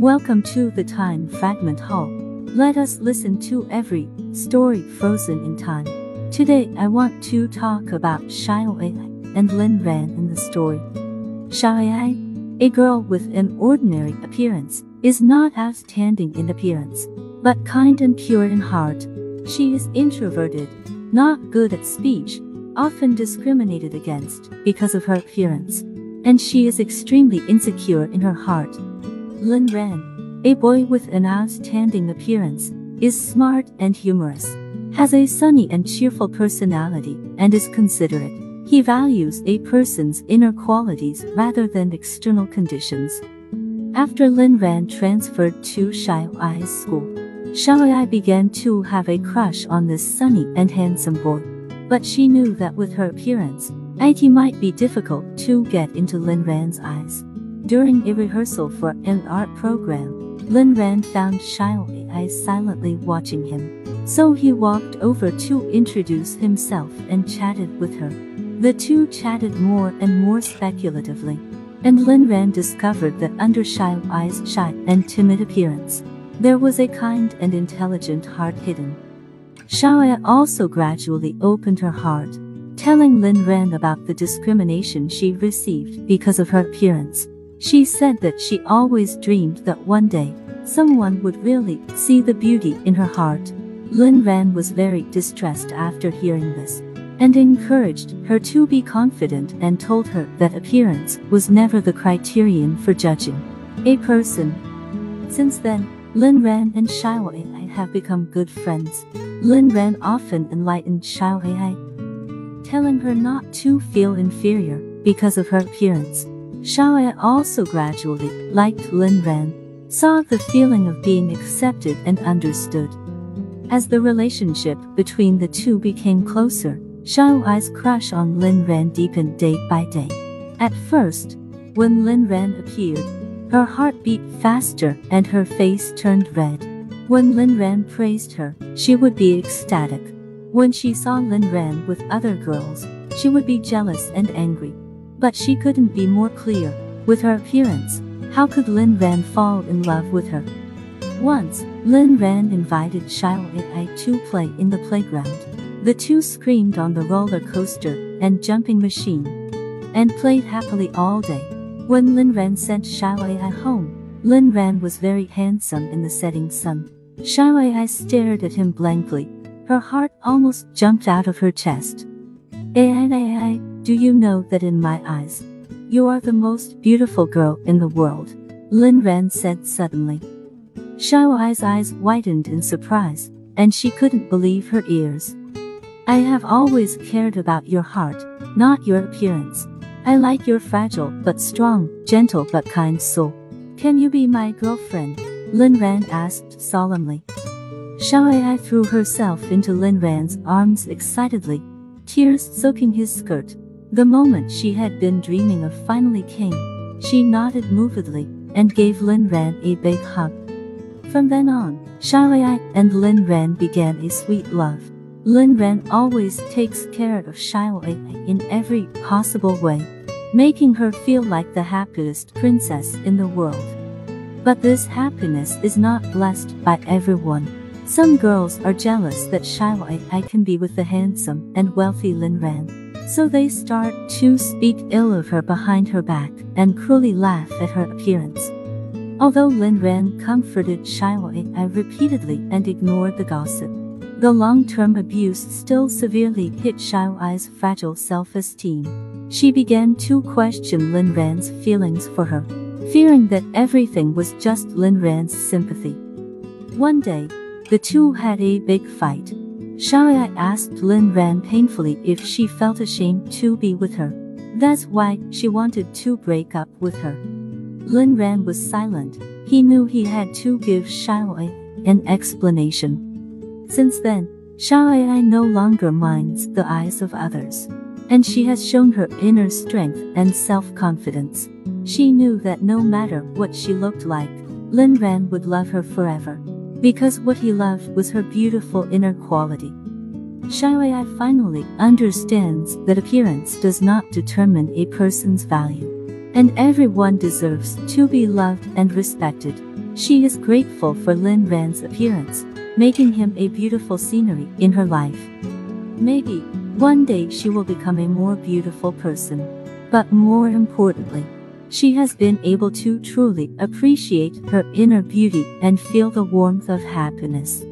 Welcome to the Time Fragment Hall. Let us listen to every story frozen in time. Today I want to talk about Xiao Ai and Lin Ran in the story. Xiao Ai, a girl with an ordinary appearance, is not outstanding in appearance, but kind and pure in heart. She is introverted, not good at speech, often discriminated against because of her appearance, and she is extremely insecure in her heart. Lin Ran, a boy with an outstanding appearance, is smart and humorous, has a sunny and cheerful personality, and is considerate. He values a person's inner qualities rather than external conditions. After Lin Ran transferred to Xiao Ai's school, Xiao Ai began to have a crush on this sunny and handsome boy. But she knew that with her appearance, it might be difficult to get into Lin Ran's eyes. During a rehearsal for an art program, Lin Ran found Xiao Ai silently watching him. So he walked over to introduce himself and chatted with her. The two chatted more and more speculatively, and Lin Ran discovered that under Xiao Ai's shy and timid appearance, there was a kind and intelligent heart hidden. Xiao Ai also gradually opened her heart, telling Lin Ran about the discrimination she received because of her appearance. She said that she always dreamed that one day, someone would really see the beauty in her heart. Lin Ran was very distressed after hearing this, and encouraged her to be confident and told her that appearance was never the criterion for judging a person. Since then, Lin Ran and Xiao Ai have become good friends. Lin Ran often enlightened Xiao Ai, telling her not to feel inferior because of her appearance. Xiao Ai also gradually liked Lin Ran, saw the feeling of being accepted and understood. As the relationship between the two became closer, Xiao Ai's crush on Lin Ran deepened day by day. At first, when Lin Ran appeared, her heart beat faster and her face turned red. When Lin Ran praised her, she would be ecstatic. When she saw Lin Ran with other girls, she would be jealous and angry. But she couldn't be more clear. With her appearance, how could Lin Ran fall in love with her? Once, Lin Ran invited Xiao Ai to play in the playground. The two screamed on the roller coaster and jumping machine and played happily all day. When Lin Ran sent Xiao Ai home, Lin Ran was very handsome in the setting sun. Xiao Ai stared at him blankly. Her heart almost jumped out of her chest. Ai Ai Ai, do you know that in my eyes, you are the most beautiful girl in the world? Lin Ran said suddenly. Xiao Ai's eyes widened in surprise, and she couldn't believe her ears. I have always cared about your heart, not your appearance. I like your fragile but strong, gentle but kind soul. Can you be my girlfriend? Lin Ran asked solemnly. Xiao Ai threw herself into Lin Ran's arms excitedly, tears soaking his skirt. The moment she had been dreaming of finally came. She nodded movedly and gave Lin Ran a big hug. From then on, Xiao Ai and Lin Ran began a sweet love. Lin Ran always takes care of Xiao Ai in every possible way, making her feel like the happiest princess in the world. But this happiness is not blessed by everyone. Some girls are jealous that Xiao Ai can be with the handsome and wealthy Lin Ran. So they start to speak ill of her behind her back and cruelly laugh at her appearance. Although Lin Ran comforted Xiao Ai repeatedly and ignored the gossip, the long-term abuse still severely hit Xiao Ai's fragile self-esteem. She began to question Lin Ran's feelings for her, fearing that everything was just Lin Ran's sympathy. One day, the two had a big fight. Ai asked Lin Ran painfully if she felt ashamed to be with her. That's why she wanted to break up with her. Lin Ran was silent. He knew he had to give Xiao Ai an explanation. Since then, Xiao Ai no longer minds the eyes of others. And she has shown her inner strength and self-confidence. She knew that no matter what she looked like, Lin Ran would love her forever. Because what he loved was her beautiful inner quality. Xiao Ai finally understands that appearance does not determine a person's value. And everyone deserves to be loved and respected. She is grateful for Lin Ran's appearance, making him a beautiful scenery in her life. Maybe, one day she will become a more beautiful person. But more importantly, she has been able to truly appreciate her inner beauty and feel the warmth of happiness.